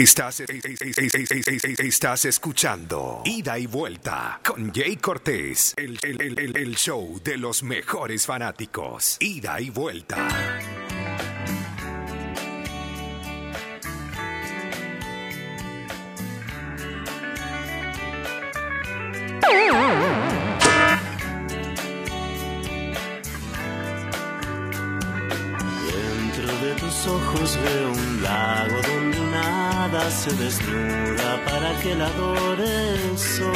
Estás, escuchando Ida y Vuelta con Jay Cortés, el, el, show de los mejores fanáticos. Ida y Vuelta. Para que la adore el sol.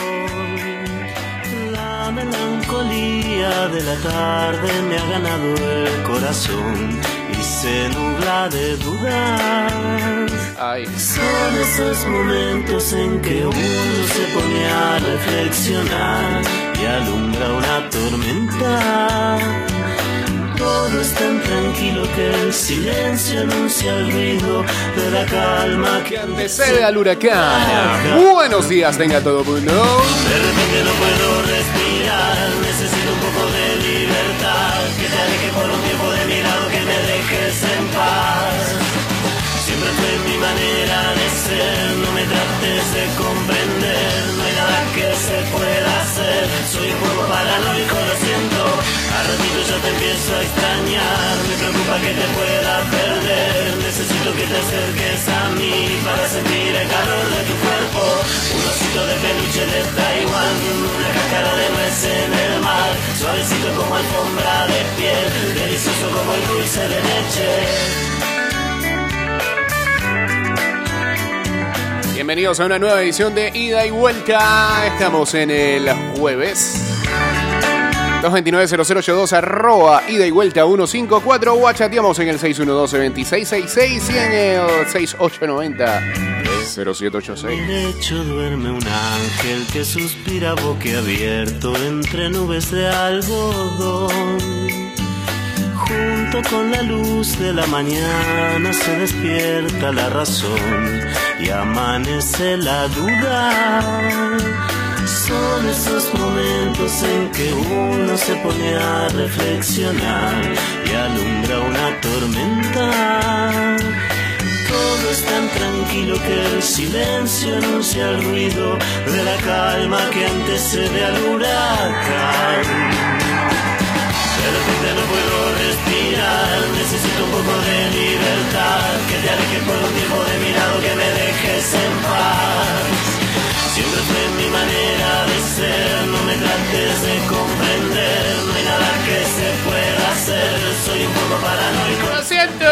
La melancolía de la tarde me ha ganado el corazón y se nubla de dudas. Ay. Son esos momentos en que uno se pone a reflexionar y alumbra una tormenta. Todo es tan tranquilo que el silencio anuncia el ruido de la calma que Antecede al huracán. Buenos días, tenga todo mundo. de repente no puedo respirar, necesito un poco de libertad, que te aleje por un tiempo de mi lado, que me dejes en paz. Siempre fue mi manera de ser, no me trates de comprender, no hay nada que se pueda hacer, soy un poco paranoico, lo siento, a ratito ya te empiezo a extrañar, me preocupa que te pueda que te acerques a mí para sentir el calor de tu cuerpo, un osito de peluche de Taiwán, una cáscara de nuez en el mar, suavecito como alfombra de piel, delicioso como el dulce de leche. Bienvenidos a una nueva edición de Ida y Vuelta. Estamos en el jueves. 229-0082 arroba ida y vuelta 154 o chateamos en el 612-2666 y en el 6890-0786. En el lecho duerme un ángel que suspira boquiabierto entre nubes de algodón. Junto con la luz de la mañana se despierta la razón y amanece la duda. Son esos momentos en que uno se pone a reflexionar y alumbra una tormenta. Todo es tan tranquilo que el silencio anuncia el ruido de la calma que antecede al huracán. Repente no puedo respirar, necesito un poco de libertad, que te alejes por un tiempo de mi lado, que me dejes en paz. Siempre fue mi manera de ser, no me trates de comprender, no hay nada que se pueda hacer, soy un poco paranoico. Lo siento.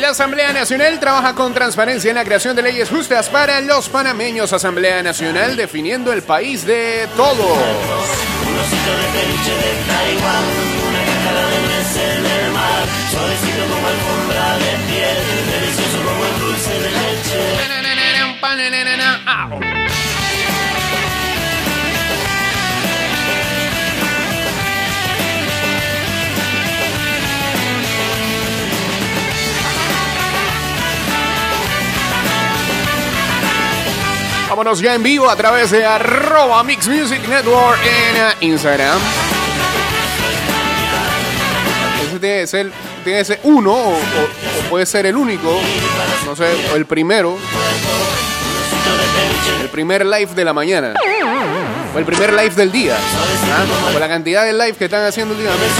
La Asamblea Nacional trabaja con transparencia en la creación de leyes justas para los panameños. Asamblea Nacional definiendo el país de todos. Un osito de peluche de Taiwán, una cáscara de en el Vámonos ya en vivo a través de arroba Mix Music Network en eh, Instagram. Ese tiene que ser, tiene que ser uno o, puede ser el único, no sé, o el primero. El primer live de la mañana. O el primer live del día. ¿ah? La cantidad de live que están haciendo últimamente.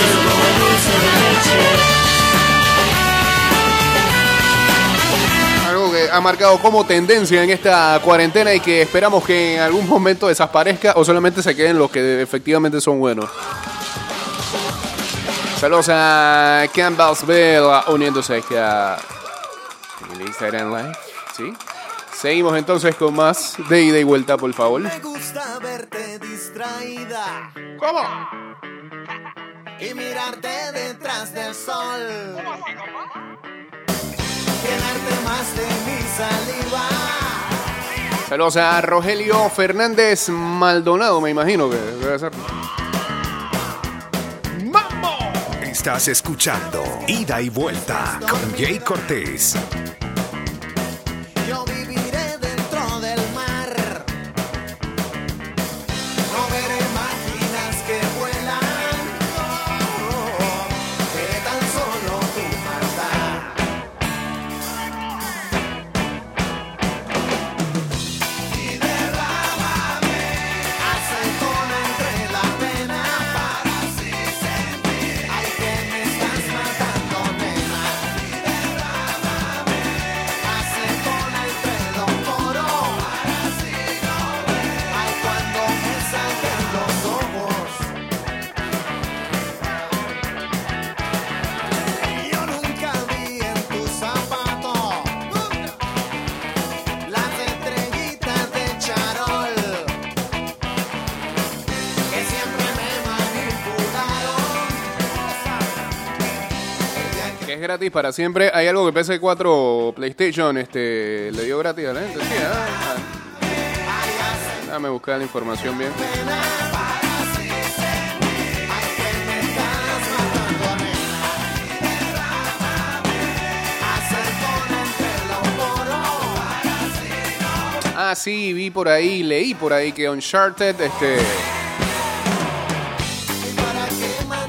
Algo que ha marcado como tendencia en esta cuarentena y que esperamos que en algún momento desaparezca o solamente se queden los que efectivamente son buenos. Saludos a Campbellsville uniéndose aquí a Instagram Live. ¿Sí? Seguimos entonces con más de ida y vuelta, por favor. Me gusta verte distraída ¿Cómo? y mirarte detrás del sol. Llenarte más de mi saliva. Saludos a Rogelio Fernández Maldonado, me imagino que debe ser. Estás escuchando Ida y Vuelta con Jay Cortés. Gratis para siempre. Hay algo que PS4 o PlayStation este, le dio gratis a la gente. Sí, ah, ah. Buscar la información bien. Ah, sí, vi por ahí, leí por ahí que Uncharted, este...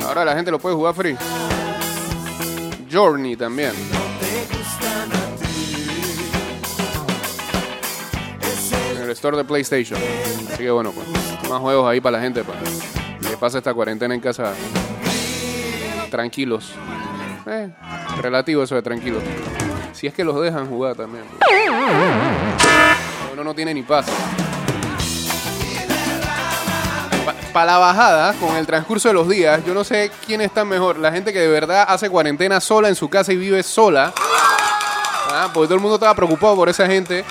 Ahora la gente lo puede jugar free. Journey también. En el store de PlayStation. Así que bueno, pues, más juegos ahí para la gente, para que pase esta cuarentena en casa tranquilos. Eh, relativo eso de tranquilos. Si es que los dejan jugar también. pues. Uno no tiene ni paz. Para la bajada, con el transcurso de los días, yo no sé quién está mejor. La gente que de verdad hace cuarentena sola en su casa y vive sola. Ah, porque todo el mundo estaba preocupado por esa gente.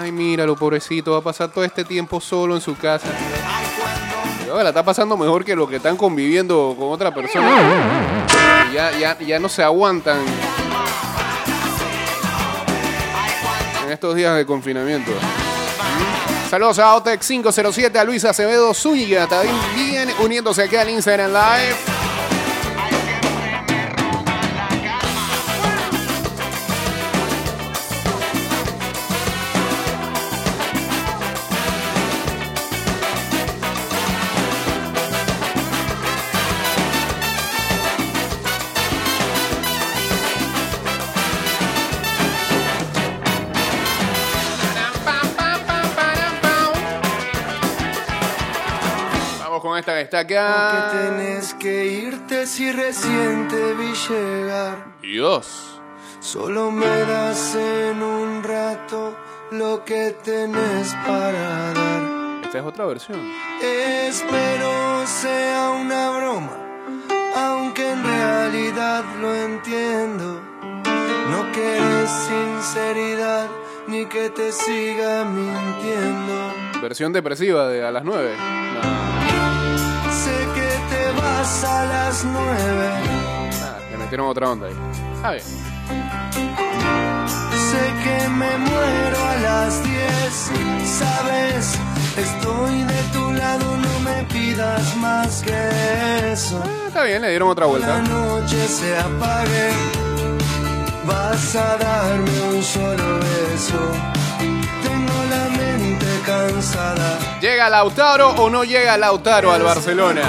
Ay, míralo, pobrecito, va a pasar todo este tiempo solo en su casa. La está pasando mejor que lo que están conviviendo con otra persona. Ya, ya, ya no se aguantan en estos días de confinamiento. Saludos a Otec 507, a Luis Acevedo Zúñiga, también uniéndose aquí al Instagram Live. Que acá. tenés que irte si recién te vi llegar. Dios. Solo me das en un rato lo que tenés para dar. Esta es otra versión. Espero sea una broma, aunque en realidad lo entiendo. No querés sinceridad ni que te siga mintiendo. Versión depresiva de a las 9. Sé que a las nueve. Ah, le metieron otra onda ahí. Está bien. Sé que me muero a las 10, sabes, estoy de tu lado, no me pidas más que eso. Ah, está bien, le dieron otra La vuelta. noche se apague, vas a darme un solo beso. Tengo la mente cansada. ¿Llega Lautaro o no llega Lautaro al Barcelona?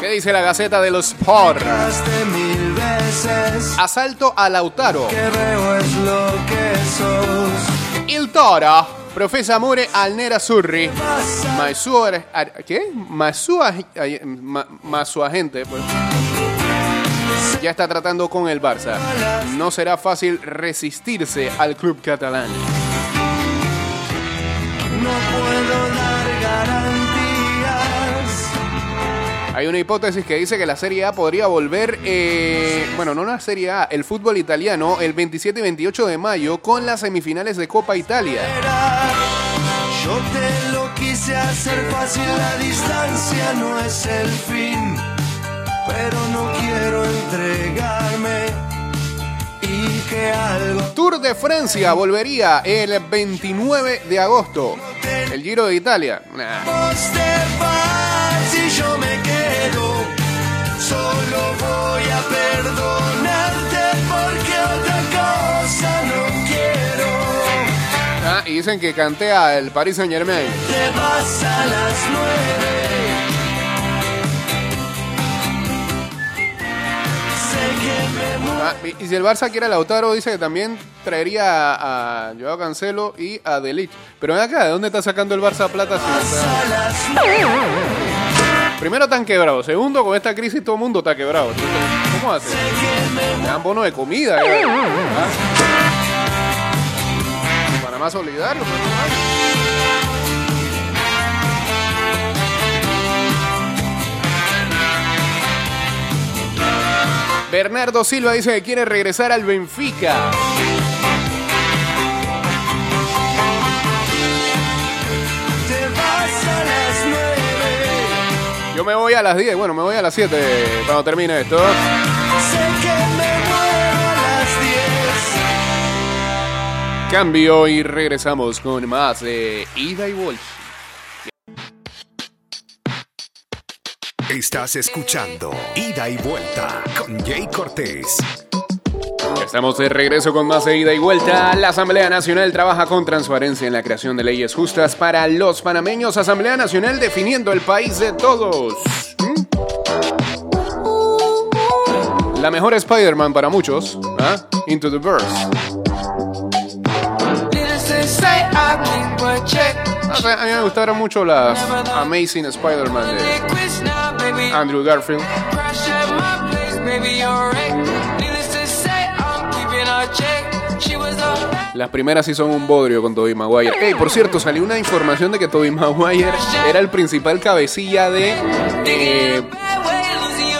¿Qué dice la Gaceta de los veces. Asalto a Lautaro. Il Toro profesa amore al Nera Surri. Ma suo... ¿Qué? Ma su agente, pues. Ya está tratando con el Barça. No será fácil resistirse al club catalán. No puedo Hay una hipótesis que dice que la Serie A podría volver, eh, bueno, no la Serie A, el fútbol italiano, el 27 y 28 de mayo con las semifinales de Copa Italia. Yo te lo quise hacer fácil, la distancia no es el fin. Pero no quiero entregarme y que algo Tour de Francia volvería el 29 de agosto. El Giro de Italia. Nah. Y dicen que cantea el Paris Saint Germain. Te vas a las nueve. Sé que me muero. Ah, y, si el Barça quiere a Lautaro, dice que también traería a, a Joao Cancelo y a Delic. Pero ven acá, ¿de dónde está sacando el Barça plata? si está- a las nueve. Primero están quebrados. Segundo, con esta crisis todo el mundo está quebrado. ¿Cómo hace? Le dan bono de comida. ¿eh? ¿Ah? Panamá solidario. Bernardo Silva dice que quiere regresar al Benfica. Yo me voy a las 10, bueno, me voy a las 7 cuando termine esto. Sé que me muero a las 10. Cambio y regresamos con más de Ida y Walsh. Estás escuchando Ida y Vuelta con Jay Cortés Estamos de regreso con más de ida y vuelta. La Asamblea Nacional trabaja con transparencia en la creación de leyes justas para los panameños. Asamblea Nacional definiendo el país de todos. ¿Mm? La mejor Spider-Man para muchos. ¿ah? Into the Verse. A mí me gustaron mucho las Amazing Spider-Man de Andrew Garfield. Las primeras sí son un bodrio con Tobey Maguire. Ey, por cierto, salió una información de que Tobey Maguire era el principal cabecilla de eh,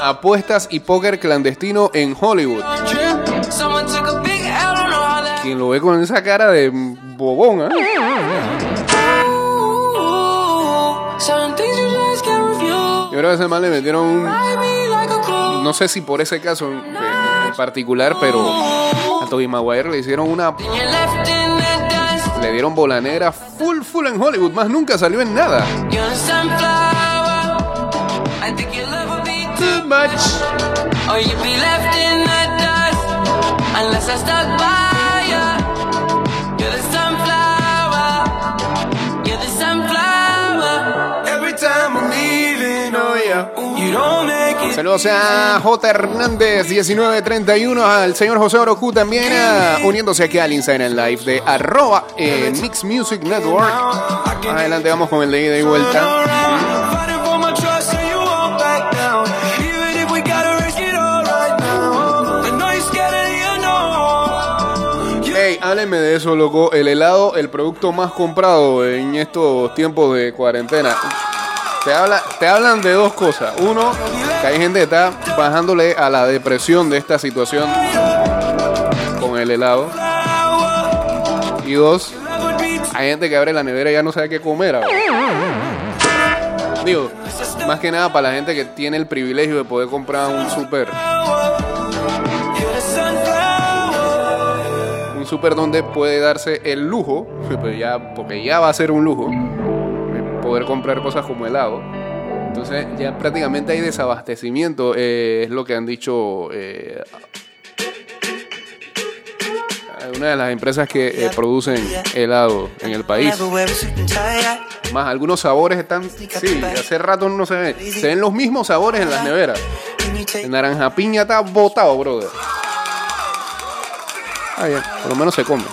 apuestas y póker clandestino en Hollywood. Quien lo ve con esa cara de bobón, ¿ah? Yo creo que ese man le metieron un... No sé si por ese caso en particular, pero a Tobey Maguire le hicieron una... Le dieron bola negra full, full en Hollywood. Más nunca salió en nada. Too much. Saludos a J. Hernández 1931, al señor José Orocu también ah, uniéndose aquí al Instagram Live de arroba eh, Mix Music Network. Adelante vamos con el de ida y vuelta. Hey, háblenme de eso, loco. El helado, el producto más comprado en estos tiempos de cuarentena. Te, habla, te hablan de dos cosas. Uno, que hay gente que está bajándole a la depresión de esta situación con el helado. Y dos, hay gente que abre la nevera y ya no sabe qué comer. ahora. Digo, más que nada para la gente que tiene el privilegio de poder comprar un super. Un super donde puede darse el lujo, pues ya, porque ya va a ser un lujo, poder comprar cosas como helado. Entonces ya prácticamente hay desabastecimiento, eh, es lo que han dicho eh, una de las empresas que eh, producen helado en el país. Más algunos sabores están, sí, hace rato no se ven. Se ven los mismos sabores en las neveras. Naranja piña está botado, brother. Ah, por lo menos se come.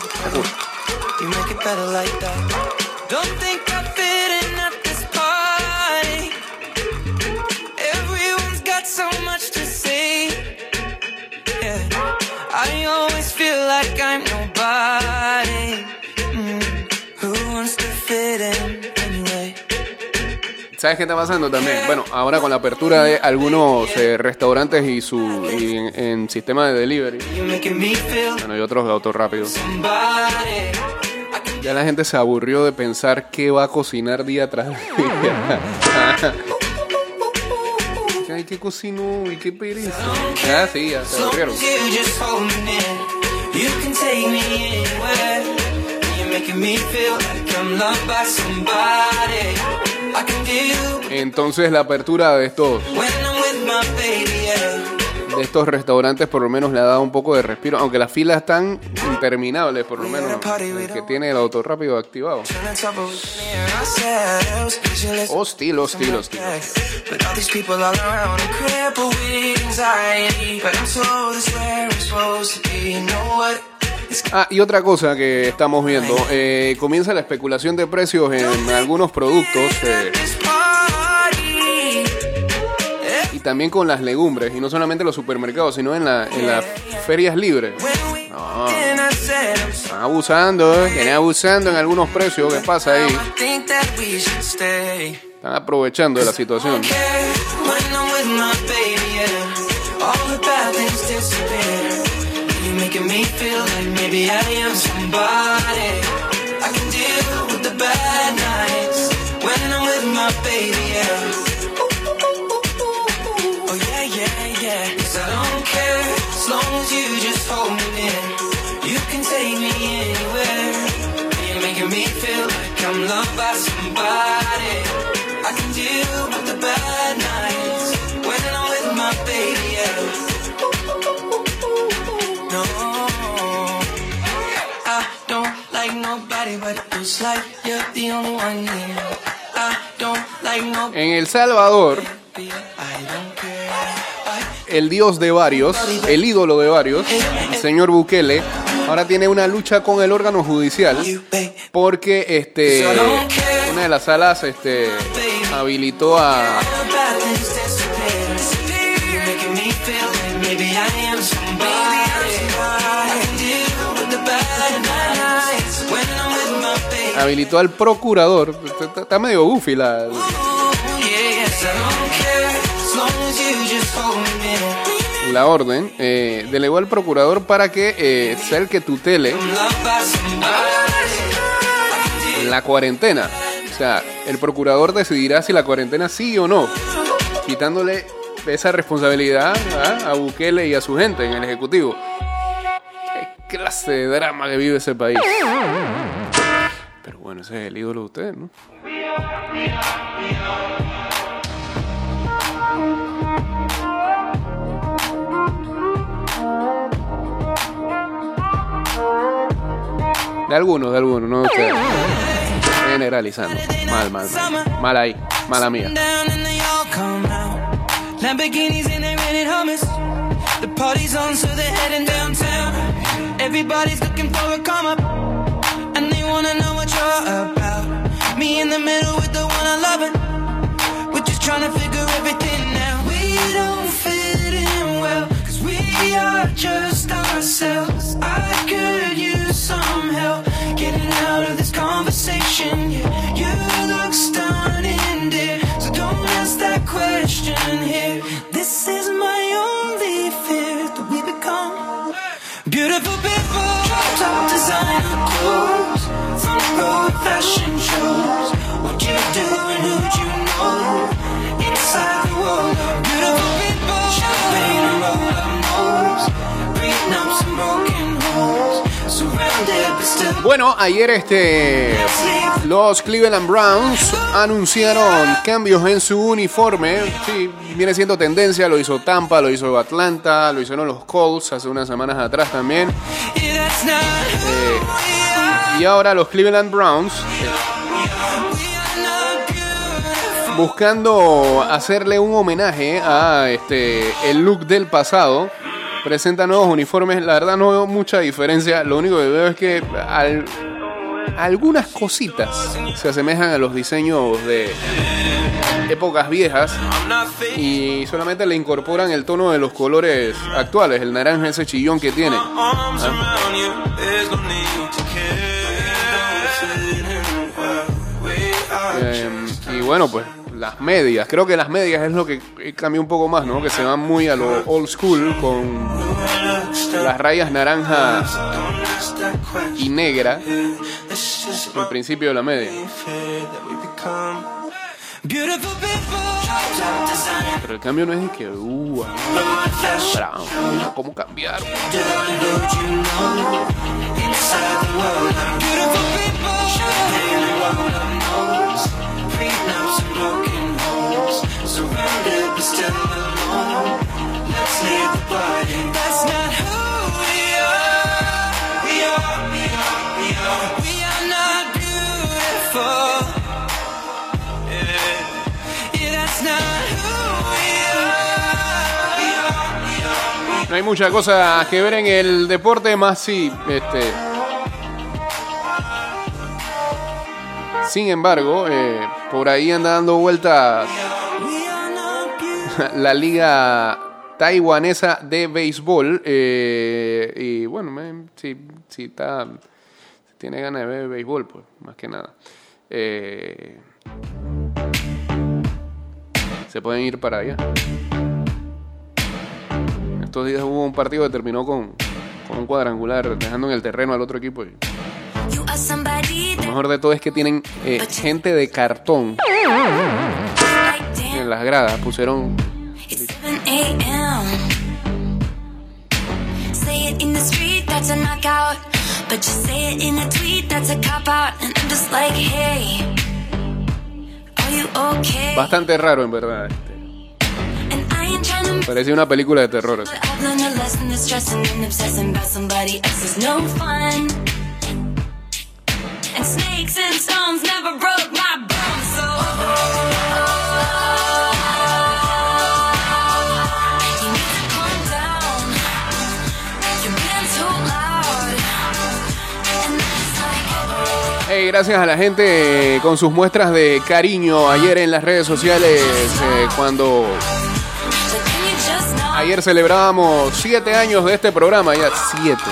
Like I'm nobody. Mm. Who wants to fit in anyway? ¿Sabes qué está pasando también? Bueno, ahora con la apertura de algunos eh, restaurantes y su y en, en sistema de delivery, bueno, y otros autos rápidos, ya la gente se aburrió de pensar qué va a cocinar día tras día. Ay, qué cocinó y qué pereza. Ah, sí, ya se aburrieron. You can take me anywhere. You're making me feel like I'm loved by somebody. I can deal Entonces la apertura de estos, de estos restaurantes por lo menos le ha dado un poco de respiro, aunque las filas están interminables, por lo menos el que tiene el auto rápido activado. Pictureless. Hostil, hostil, hostil. Ah, y otra cosa que estamos viendo, eh, comienza la especulación de precios en algunos productos eh, también con las legumbres, y no solamente en los supermercados, sino en, la- en las ferias libres. No, I'm están abusando, eh, vienen abusando en algunos precios, ¿qué pasa ahí? Están aprovechando de la situación. En El Salvador, el dios de varios, el ídolo de varios, el señor Bukele, ahora tiene una lucha con el órgano judicial porque este una de las salas este habilitó a habilitó al procurador, está, medio goofy la la orden, eh, delegó al procurador para que eh, sea el que tutele la cuarentena. O sea, el procurador decidirá si la cuarentena sigue o no, quitándole esa responsabilidad a Bukele y a su gente en el Ejecutivo. Qué clase de drama que vive ese país. Pero bueno, ese es el ídolo de ustedes, ¿no? De algunos, de algunos, no. Generalizando. Mal, mal, mal. Mal ahí. Mala mía. Lamborghinis and they rented hummus. The party's on, so they're heading downtown. Everybody's looking for a come up, and they wanna know about. Me in the middle with the one I love it. We're just trying to figure everything out. We don't fit in well, cause we are just ourselves. I could use some help getting out of this conversation. Yeah, you look stunning, dear. So don't ask that question here. Bueno, ayer este los Cleveland Browns anunciaron cambios en su uniforme. Sí, viene siendo tendencia, lo hizo Tampa, lo hizo Atlanta, lo hicieron los Colts hace unas semanas atrás también. Eh, y ahora los Cleveland Browns beautiful. buscando hacerle un homenaje a este el look del pasado. Presenta nuevos uniformes, la verdad no veo mucha diferencia, lo único que veo es que al- algunas cositas se asemejan a los diseños de épocas viejas y solamente le incorporan el tono de los colores actuales, el naranja ese chillón que tiene. Are Eh, y bueno, pues las medias. Creo que las medias es lo que cambia un poco más, ¿no? Que se van muy a lo old school con las rayas naranja y negra al principio de la media. Pero el cambio no es de que, uh, ah, bravo, mira cómo cambiaron. beautiful people, No hay mucha cosa que ver en el deporte, más sí, este. Sin embargo, eh, por ahí anda dando vueltas la liga taiwanesa de béisbol. eh, y bueno, si, si está, si tiene ganas de ver béisbol, pues más que nada. Eh, se pueden ir para allá. Estos días hubo un partido que terminó con, con un cuadrangular, dejando en el terreno al otro equipo. y lo mejor de todo es que tienen eh, gente de cartón en las gradas. Pusieron It's 7 a.m. Say it in the street, that's a knockout. But you say it in a tweet, that's a cop out. And I'm just like, hey, you okay? Bastante raro, en verdad. este. Parecía una película de terror. así. And snakes and stones never broke my Gracias a la gente eh, con sus muestras de cariño ayer en las redes sociales eh, cuando ayer celebrábamos siete años de este programa, ya siete.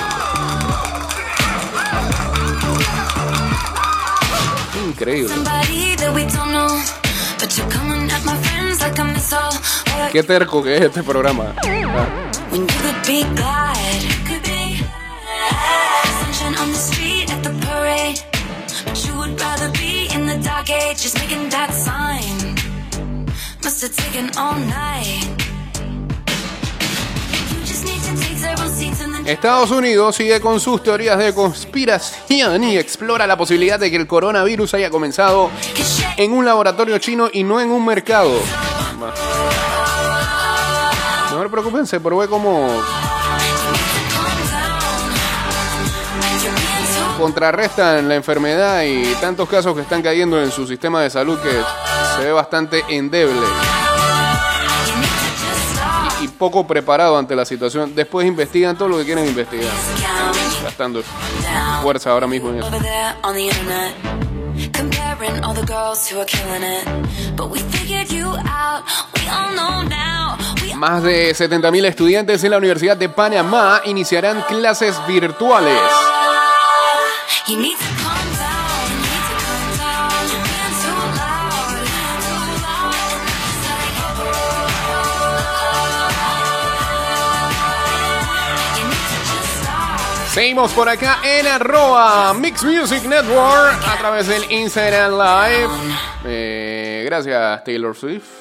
Increíble. Qué terco que es este programa. Ah, Estados Unidos sigue con sus teorías de conspiración y explora la posibilidad de que el coronavirus haya comenzado en un laboratorio chino y no en un mercado. No se preocupense, pero ve contrarrestan la enfermedad y tantos casos que están cayendo en su sistema de salud que se ve bastante endeble y poco preparado ante la situación. Después investigan todo lo que quieren investigar, gastando fuerza ahora mismo en eso. Comparing all the girls who are killing it. But we figured you out. We all know now. We Más de 70.000 estudiantes en la Universidad de Panamá iniciarán clases virtuales. You need to calm down. You need to calm down. You're being too loud. Too loud. It's like- You need to just stop. Seguimos por acá en arroba Mix Music Network a través del Instagram Live. Eh, gracias Taylor Swift.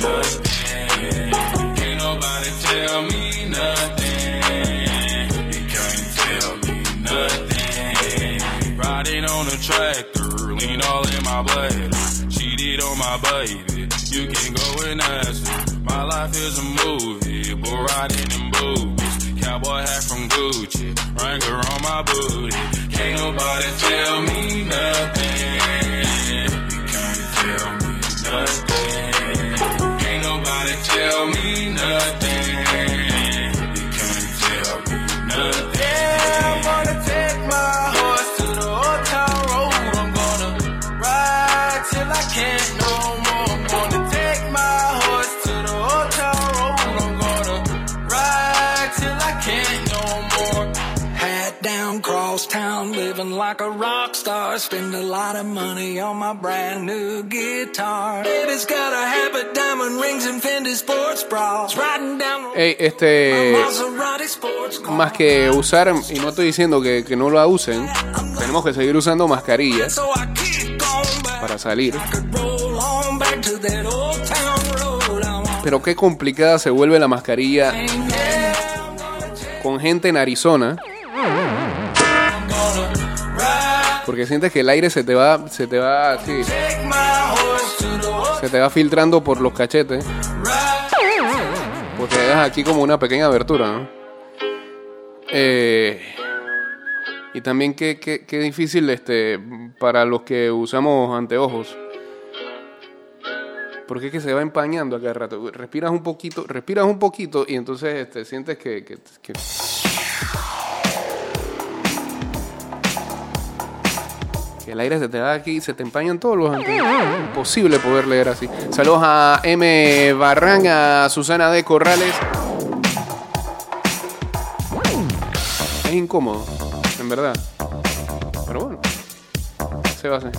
Nothing. Can't nobody tell me nothing. Can't tell me nothing. Riding on a tractor, lean all in my blade. Cheated on my baby, you can go and ask her. My life is a movie, riding in boobies. Cowboy hat from Gucci, on my booty. Can't nobody tell me nothing. You can't tell me nothing. Tell me nothing. Can't tell me nothing. Yeah, I'm gonna take my horse to the old town road. I'm gonna ride till I can't no more. I'm gonna take my horse to the old town road. I'm gonna ride till I can't no more. Hat down, cross town, living like a star. Spend a lot of money on my brand new guitar. Baby's got a habit, diamond rings and Fendi sports bras. Riding down Ey, este, más que usar, y no estoy diciendo que, que no la usen, tenemos que seguir usando mascarillas I para salir. I Pero qué complicada se vuelve la mascarilla con gente en Arizona. Porque sientes que el aire se te va, se te va se te va filtrando por los cachetes. Porque dejas aquí como una pequeña abertura. Eh, y también qué, qué- difícil este, para los que usamos anteojos. Porque es que se va empañando a cada rato. Respiras un poquito, respiras un poquito y entonces este, sientes que- Que el aire se te da aquí, se te empañan todos los anteojos. Imposible poder leer así. Saludos a M. Barran, a Susana de Corrales. Es incómodo, en verdad. Pero bueno, se va a hacer.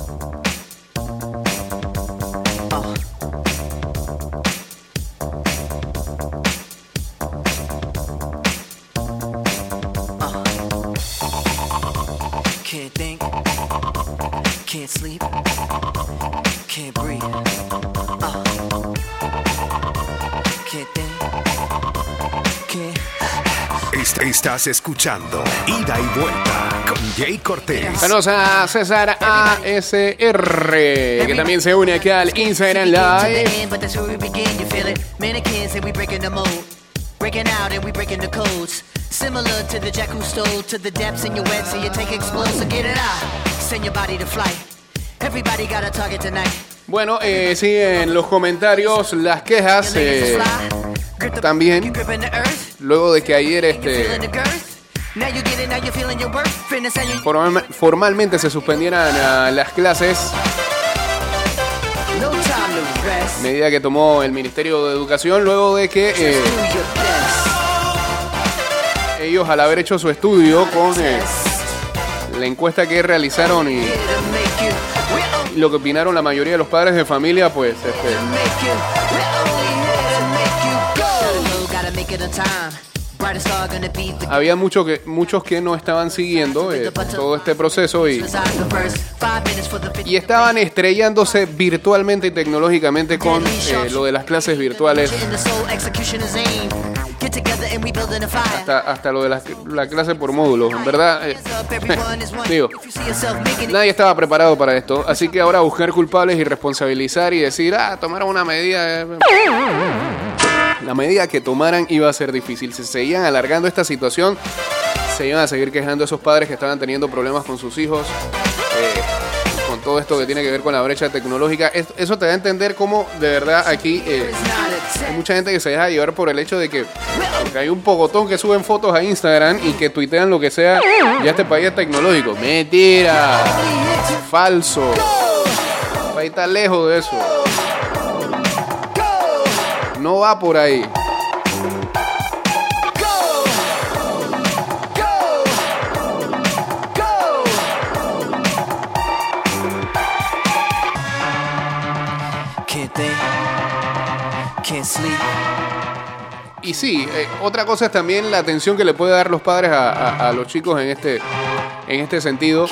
Can't sleep, can't breathe. Uh. Can't think, can't. Est- Estás escuchando Ida y Vuelta con Jay Cortés. Saludos a César ASR, que también se une aquí al Instagram Live. But that's where we begin, you feel it? Mannequins and we breaking the mold. Breaking out and we breaking the codes. Similar to the jack who stole to the depths in your wet, so you take explosive, get it out. Bueno, eh, sí, en los comentarios las quejas. Eh, también. Luego de que ayer este, formal- formalmente se suspendieran ah, las clases, medida que tomó el Ministerio de Educación, luego de que eh, ellos al haber hecho su estudio con eh, la encuesta que realizaron y lo que opinaron la mayoría de los padres de familia, pues este, había mucho que, muchos que no estaban siguiendo eh, todo este proceso y estaban estrellándose virtualmente y tecnológicamente con eh, lo de las clases virtuales, A hasta, hasta lo de la, la clase por módulos. En verdad, eh, digo, nadie estaba preparado para esto, así que ahora buscar culpables y responsabilizar y decir, ah, tomaron una medida. eh". La medida que tomaran iba a ser difícil. Si seguían alargando esta situación, se iban a seguir quejando esos padres que estaban teniendo problemas con sus hijos. eh, todo esto que tiene que ver con la brecha tecnológica. Es- Eso te da a entender cómo de verdad aquí eh, hay mucha gente que se deja llevar por el hecho de que, que hay un pogotón que suben fotos a Instagram y que tuitean lo que sea. Ya este país es tecnológico. Mentira. Falso. El país está lejos de eso. No va por ahí. Y sí, eh, otra cosa es también la atención que le puede dar los padres a, a- a los chicos en este, en este sentido,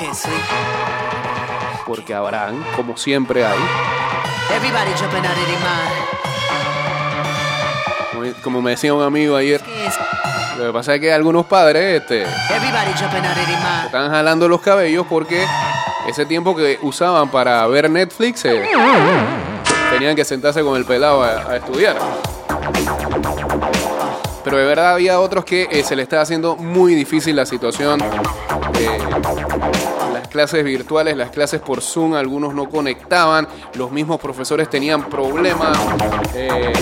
porque habrán, como siempre hay, como, como me decía un amigo ayer, lo que pasa es que algunos padres este, están jalando los cabellos porque ese tiempo que usaban para ver Netflix eh, tenían que sentarse con el pelado a, estudiar. Pero de verdad había otros que eh, se le estaba haciendo muy difícil la situación. eh, las clases virtuales, las clases por Zoom, algunos no conectaban, los mismos profesores tenían problemas. eh,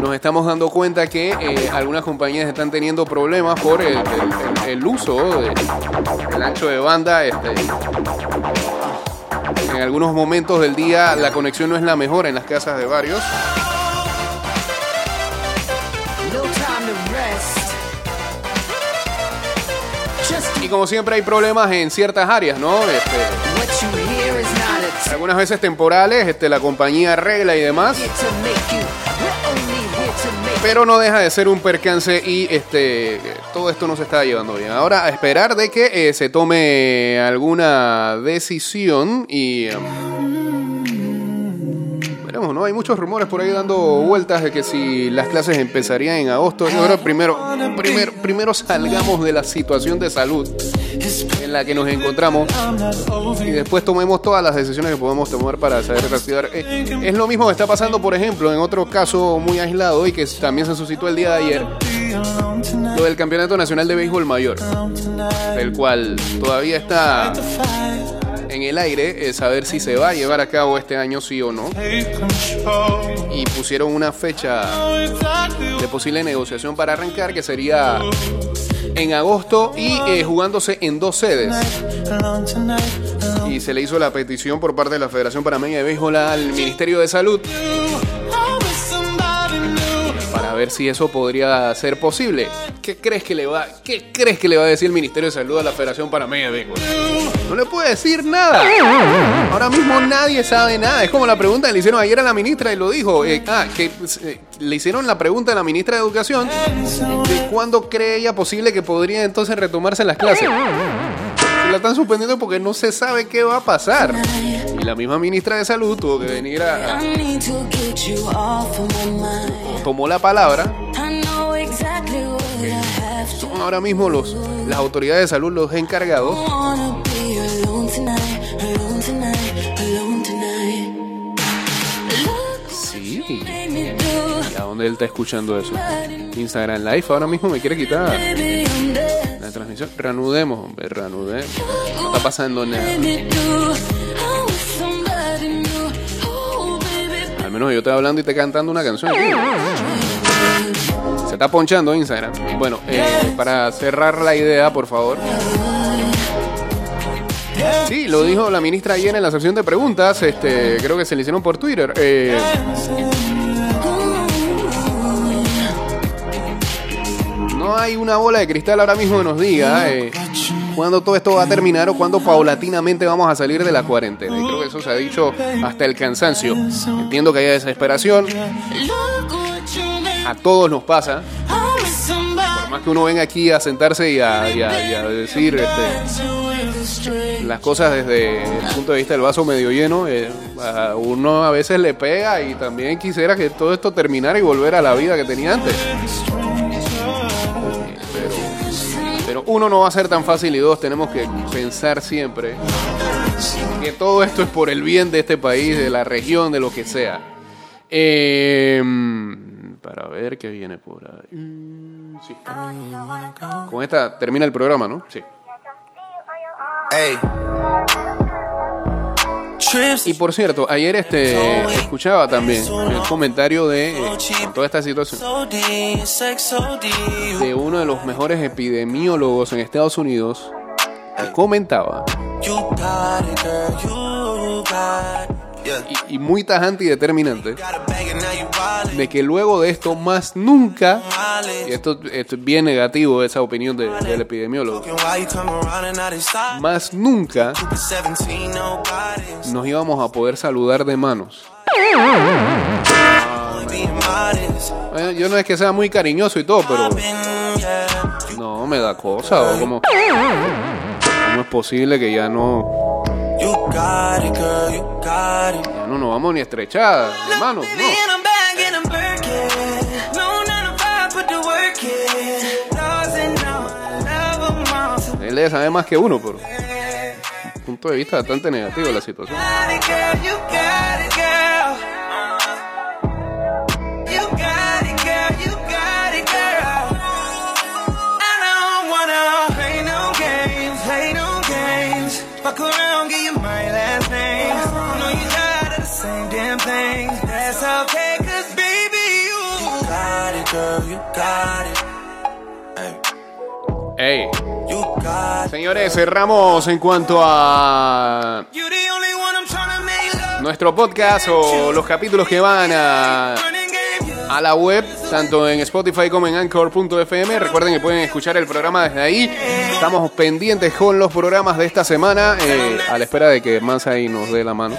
nos estamos dando cuenta que algunas compañías están teniendo problemas por el, uso de- del ancho de banda. Este, en algunos momentos del día la conexión no es la mejor en las casas de varios. Y como siempre hay problemas en ciertas áreas, ¿no? Este, algunas veces temporales, este, la compañía arregla y demás. Pero no deja de ser un percance y este todo esto no se está llevando bien. Ahora a esperar de que eh, se tome alguna decisión y um, ¿no? Hay muchos rumores por ahí dando vueltas de que si las clases empezarían en agosto. Primero, primero, primero salgamos de la situación de salud en la que nos encontramos y después tomemos todas las decisiones que podemos tomar para saber reactivar. Eh, es lo mismo que está pasando, por ejemplo, en otro caso muy aislado y que también se suscitó el día de ayer, lo del Campeonato Nacional de Béisbol Mayor, el cual todavía está en el aire, eh, saber si se va a llevar a cabo este año sí o no. Y pusieron una fecha de posible negociación para arrancar, que sería en agosto y eh, jugándose en dos sedes. Y se le hizo la petición por parte de la Federación Panameña de Béisbol al Ministerio de Salud para ver si eso podría ser posible. ¿Qué crees que le va, qué crees que le va a decir el Ministerio de Salud a la Federación Panameña de Béisbol? No le puede decir nada. Ahora mismo nadie sabe nada. Es como la pregunta que le hicieron ayer a la ministra y lo dijo. eh, ah, que eh, le hicieron la pregunta a la ministra de Educación de cuándo cree ella posible que podría entonces retomarse las clases. La están suspendiendo porque no se sabe qué va a pasar. Y la misma ministra de Salud tuvo que venir a, tomó la palabra. Son ahora mismo los, las autoridades de salud los encargados Sí. ¿Y a dónde él está escuchando eso? Instagram Live ahora mismo me quiere quitar la transmisión. Reanudemos, hombre, reanudemos. No está pasando nada. Al menos yo estoy hablando y te cantando una canción. Se está ponchando Instagram. Bueno, eh, para cerrar la idea, por favor. Sí, lo dijo la ministra ayer en la sección de preguntas. Este, creo que se le hicieron por Twitter. Eh, no hay una bola de cristal ahora mismo que nos diga eh, cuándo todo esto va a terminar o cuándo paulatinamente vamos a salir de la cuarentena. Y creo que eso se ha dicho hasta el cansancio. Entiendo que haya desesperación, a todos nos pasa. Por más que uno venga aquí a sentarse y a, a- a decir este. Las cosas desde el punto de vista del vaso medio lleno, eh, a uno a veces le pega y también quisiera que todo esto terminara y volver a la vida que tenía antes. Eh, Pero, uno no va a ser tan fácil y dos, tenemos que pensar siempre que todo esto es por el bien de este país, de la región, de lo que sea. Eh, para ver qué viene por ahí. Sí. Con esta termina el programa, ¿no? Sí. Hey. Y por cierto, ayer este escuchaba también el comentario de eh, toda esta situación. De uno de los mejores epidemiólogos en Estados Unidos que comentaba Y, muy tajante y determinante de que luego de esto más nunca y esto, esto es bien negativo esa opinión de- del epidemiólogo más nunca Stupid 17, nobody. nos íbamos a poder saludar de manos yo no es que sea muy cariñoso y todo pero no me da cosa como cómo es posible que ya no You got it, girl. You got it. Ya no nos vamos ni estrechadas Baby, no. and I'm back and I'm lurking. No 9 to 5, put the work in. Doesn't know I love all. Él debe saber más que uno, pero punto de vista bastante negativo de la situación. Got it. Hey, Ey, you got it. señores, cerramos en cuanto a nuestro podcast o los capítulos que van a, la web, tanto en Spotify como en Anchor.fm. Recuerden que pueden escuchar el programa desde ahí. Estamos pendientes con los programas de esta semana, eh, a la espera de que Mansa ahí nos dé la mano.